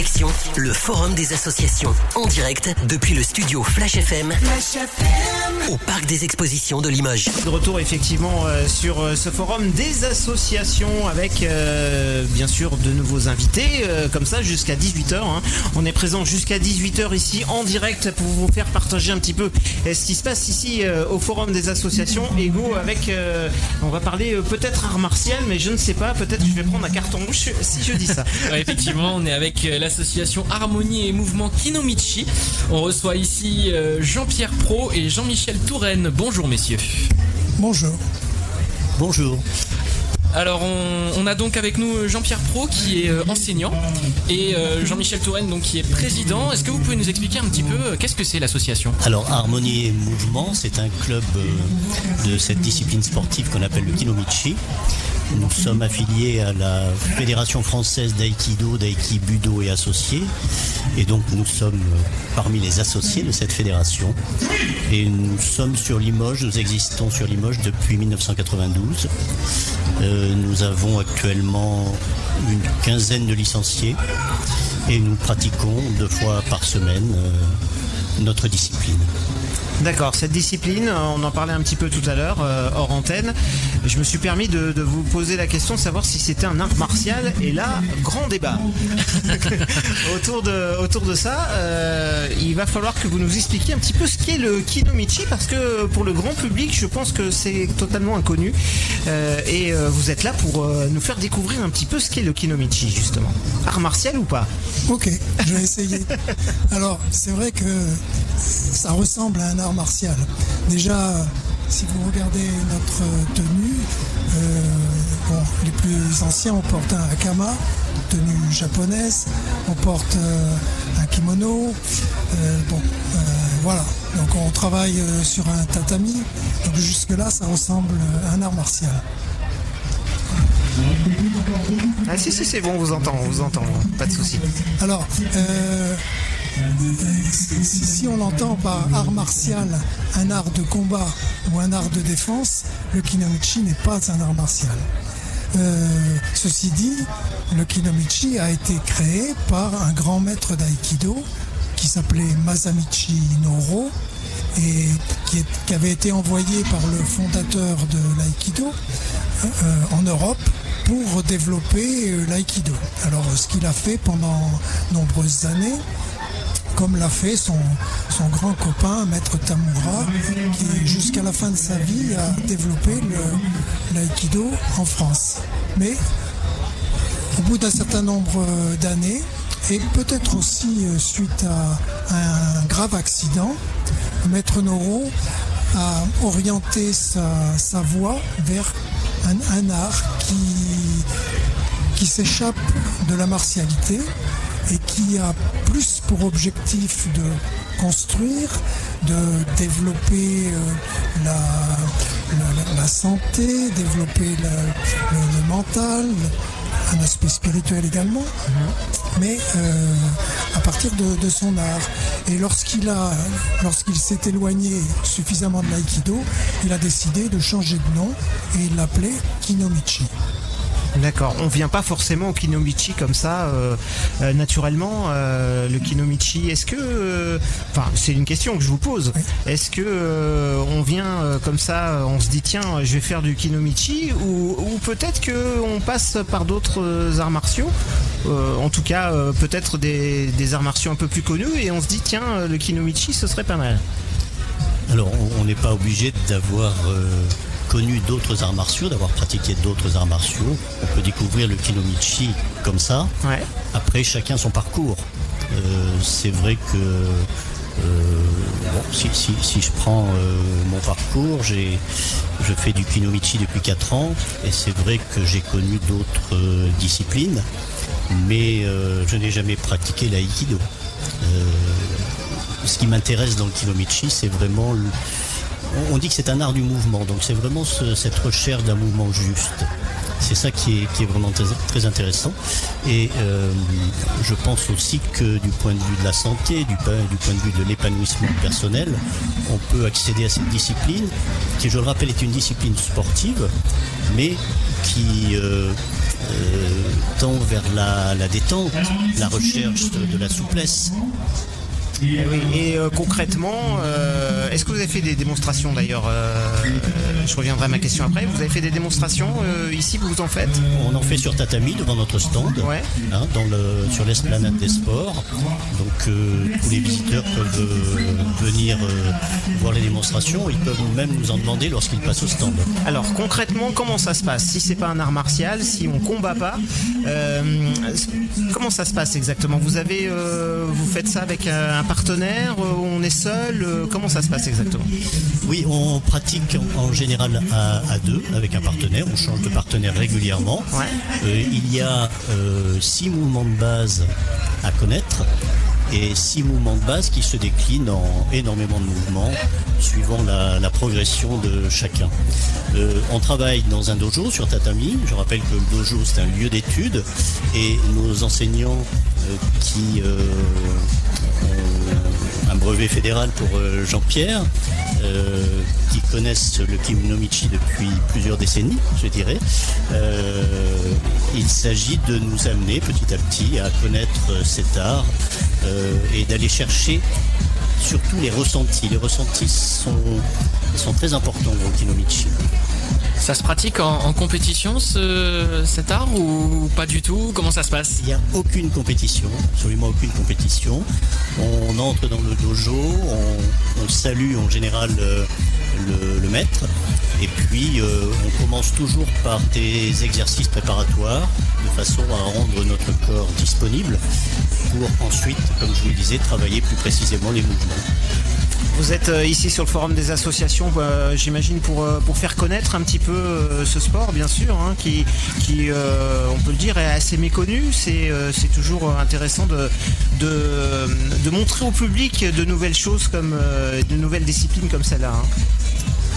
Direction le Forum des associations en direct depuis le studio Flash FM, au Parc des Expositions de Limoges. De retour effectivement euh, sur euh, ce forum des associations avec euh, bien sûr de nouveaux invités comme ça jusqu'à 18h. hein. On est présent jusqu'à 18h ici en direct pour vous faire partager un petit peu ce qui se passe ici au forum des associations Ego avec on va parler peut-être art martial mais je ne sais pas peut-être je vais prendre un carton rouge si je dis ça. Ouais, effectivement, on est avec euh, l'association Harmonie et Mouvement Kinomichi. On reçoit ici euh, Jean-Pierre Pro et Jean-Michel Touraine. Bonjour messieurs. Bonjour. Bonjour. Alors on, on a donc avec nous Jean-Pierre Pro qui est euh, enseignant et euh, Jean-Michel Touraine donc qui est président. Est-ce que vous pouvez nous expliquer un petit peu euh, qu'est-ce que c'est l'association? Alors Harmonie et Mouvement, c'est un club euh, de cette discipline sportive qu'on appelle le Kinomichi. Nous sommes affiliés à la Fédération française d'aïkido, d'aïkibudo et associés. Et donc nous sommes euh, parmi les associés de cette fédération. Et nous sommes sur Limoges, nous existons sur Limoges depuis 1992. Euh, nous avons actuellement une quinzaine de licenciés et nous pratiquons deux fois par semaine euh, notre discipline. D'accord, cette discipline, euh, on en parlait un petit peu tout à l'heure, euh, hors antenne. Je me suis permis de, vous poser la question de savoir si c'était un art martial. Et là, grand débat. autour, de, ça, euh, il va falloir que vous nous expliquiez un petit peu ce qu'est le Kinomichi, parce que pour le grand public, je pense que c'est totalement inconnu. Et vous êtes là pour nous faire découvrir un petit peu ce qu'est le Kinomichi, justement. Art martial ou pas? Ok, je vais essayer. Alors, c'est vrai que ça ressemble à un art martial. Déjà, si vous regardez notre tenue, euh, bon, les plus anciens, on porte un hakama, tenue japonaise, on porte euh, un kimono. euh, bon, voilà. Donc, on travaille sur un tatami. Donc, jusque-là, ça ressemble à un art martial. Ah si, si, c'est bon, on vous entend, on vous entend, pas de souci. Alors, si, on entend par art martial un art de combat ou un art de défense, le kinomichi n'est pas un art martial. Euh, ceci dit, le kinomichi a été créé par un grand maître d'aïkido qui s'appelait Masamichi Noro et qui, avait été envoyé par le fondateur de l'aïkido euh, en Europe pour développer euh, l'aïkido. Alors ce qu'il a fait pendant nombreuses années, comme l'a fait son, grand copain, Maître Tamura, qui jusqu'à la fin de sa vie a développé l'aïkido en France. Mais au bout d'un certain nombre d'années, et peut-être aussi euh, suite à un grave accident, Maître Noro a orienté sa, sa voie vers un, art qui, s'échappe de la martialité a plus pour objectif de construire, de développer euh, la, santé, développer le, mental, un aspect spirituel également, mais euh, à partir de, de son art. Et lorsqu'il a, lorsqu'il s'est éloigné suffisamment de l'aïkido, il a décidé de changer de nom et il l'appelait Kinomichi. D'accord, on vient pas forcément au Kinomichi comme ça euh, euh, naturellement. euh, le Kinomichi, est-ce que, euh, enfin, c'est une question que je vous pose. Oui. Est-ce que euh, on vient euh, comme ça, on se dit tiens, je vais faire du Kinomichi, ou, ou peut-être que on passe par d'autres arts martiaux. euh, en tout cas, euh, peut-être des, des arts martiaux un peu plus connus, et on se dit tiens, le Kinomichi, ce serait pas mal. Alors, on- on n'est pas obligé d'avoir euh, connu d'autres arts martiaux, d'avoir pratiqué d'autres arts martiaux. On peut découvrir le kinomichi comme ça. Ouais. Après, chacun son parcours. Euh, c'est vrai que euh, bon, si, si- si je prends euh, mon parcours, j'ai, je fais du kinomichi depuis 4 ans et c'est vrai que j'ai connu d'autres euh, disciplines, mais je n'ai jamais pratiqué l'aïkido. Ce qui m'intéresse dans le kinomichi, c'est vraiment le- on- dit que c'est un art du mouvement, donc c'est vraiment ce- cette recherche d'un mouvement juste. C'est ça qui est, vraiment très, intéressant. Et euh, je pense aussi que du point de vue de la santé, du, point- de vue de l'épanouissement personnel, on peut accéder à cette discipline, qui je le rappelle est une discipline sportive, mais qui euh, tend vers la, détente, la recherche de la souplesse. Et, euh, concrètement, euh, est-ce que vous avez fait des démonstrations d'ailleurs euh, Je reviendrai à ma question après. Vous avez fait des démonstrations ici Vous en faites On en fait sur tatami devant notre stand, ouais. hein, dans le, sur l'esplanade des sports. Donc tous les visiteurs peuvent venir voir les démonstrations. Ils peuvent même nous en demander lorsqu'ils passent au stand. Alors concrètement, comment ça se passe? Si c'est pas un art martial, si on combat pas, comment ça se passe exactement? Vous avez, vous faites ça avec un partenaire euh, On est seul euh, Comment ça se passe? Exactement Oui, on pratique en, général à, deux avec un partenaire. On change de partenaire régulièrement. Euh, il y a six mouvements de base à connaître et six mouvements de base qui se déclinent en énormément de mouvements suivant la, progression de chacun. on travaille dans un dojo sur tatami. Je rappelle que le dojo c'est un lieu d'étude et nos enseignants qui un brevet fédéral pour euh, Jean-Pierre, euh, qui connaissent le kimonomichi depuis plusieurs décennies, je dirais. Euh, il s'agit de nous amener petit à petit à connaître cet art et d'aller chercher surtout les ressentis. Les ressentis sont, sont très importants dans le kimonomichi. Ça se pratique en, compétition cet art ou pas du tout? Comment ça se passe? Il n'y a aucune compétition, absolument aucune compétition. On entre dans le dojo, on, salue en général euh, le, maître et puis euh, on commence toujours par des exercices préparatoires de façon à rendre notre corps disponible pour ensuite, comme je vous le disais, travailler plus précisément les mouvements. Vous êtes euh, ici sur le forum des associations, bah, j'imagine, pour, euh, pour faire connaître un petit peu euh, ce sport, bien sûr, hein, qui, qui on peut le dire, est assez méconnu. C'est toujours intéressant de, de, montrer au public de nouvelles choses, comme de nouvelles disciplines comme celle-là. Hein.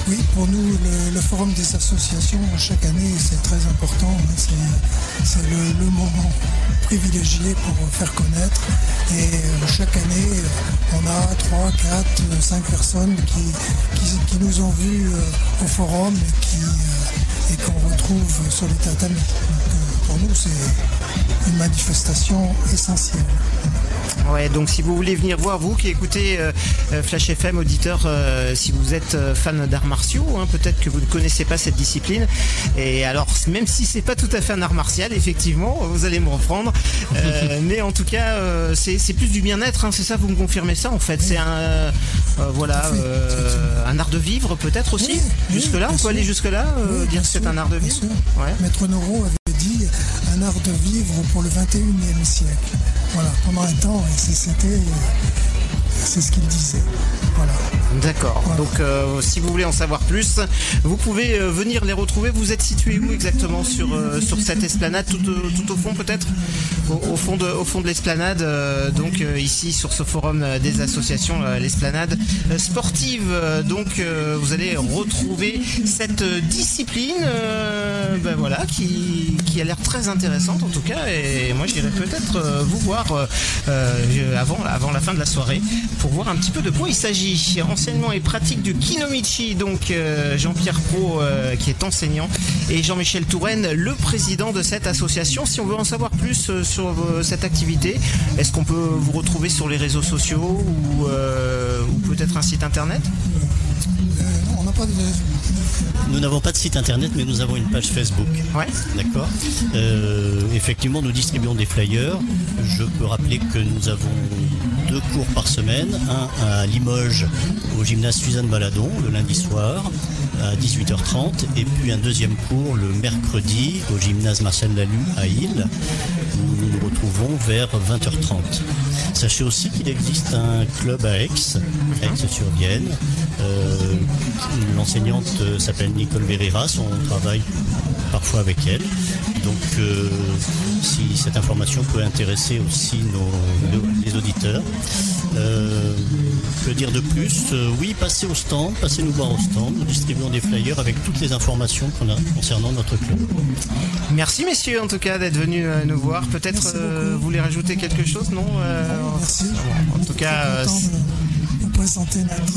Oui, pour nous, le, forum des associations, chaque année, c'est très important. C'est le, moment privilégié pour faire connaître. Et euh, chaque année, on a 3, 4, 5 personnes qui, qui, nous ont vus euh, au forum et qu'on euh, retrouve sur les tatamis. pour nous, c'est une manifestation essentielle. Ouais, donc si vous voulez venir voir, vous qui écoutez euh, euh, Flash FM, auditeur, euh, si vous êtes fan d'arts martiaux, hein, peut-être que vous ne connaissez pas cette discipline. Et alors, même si c'est pas tout à fait un art martial, effectivement, vous allez me reprendre. mais en tout cas, c'est plus du bien-être, hein, c'est ça, vous me confirmez ça en fait. C'est un, voilà, un art de vivre peut-être aussi. jusque-là, on peut aller jusque-là, dire que c'est un art de vivre. Maître Noro avait dit un art de vivre pour le 21e siècle. Voilà, pendant un temps, c'était c'est ce qu'il disait. Voilà. D'accord. Donc, euh, si vous voulez en savoir plus, vous pouvez euh, venir les retrouver. Vous êtes situé où exactement sur, euh, sur cette esplanade, tout, au fond peut-être? Au, fond de, au fond de l'esplanade, donc ici sur ce forum des associations, l'esplanade sportive. Donc, vous allez retrouver cette discipline, ben voilà, qui, qui a l'air très intéressante en tout cas. Et moi, j'irai peut-être vous voir avant, avant la fin de la soirée pour voir un petit peu de quoi il s'agit. Renseignement et pratique du Kinomichi, donc euh, Jean-Pierre Pro euh, qui est enseignant et Jean-Michel Touraine, le président de cette association. Si on veut en savoir plus euh, sur cette activité, est-ce qu'on peut vous retrouver sur les réseaux sociaux ou, peut-être un site internet? On n'a pas de nous n'avons pas de site internet, mais nous avons une page Facebook. Ouais. D'accord. effectivement, nous distribuons des flyers. Je peux rappeler que nous avons deux cours par semaine, un à Limoges au gymnase Suzanne Baladon le lundi soir à 18h30 et puis un deuxième cours le mercredi au gymnase Marcel Lalu à Île où nous nous retrouvons vers 20h30. Sachez aussi qu'il existe un club à Aix, Aix-sur-Vienne. Euh, l'enseignante s'appelle Nicole Veriras, on travaille parfois avec elle. Donc euh, si cette information peut intéresser aussi nos, les auditeurs. Euh, que dire de plus? Euh, Oui, passez au stand, passez nous voir au stand. Nous distribuons des flyers avec toutes les informations qu'on a concernant notre club. Merci messieurs en tout cas d'être venus nous voir. Peut-être vous voulez rajouter quelque chose, non Merci. En tout cas, présenter notre,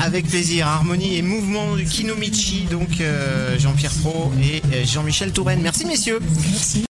Avec plaisir, harmonie et mouvement du Kinomichi, donc Jean-Pierre Pro et Jean-Michel Touraine. Merci messieurs. Merci.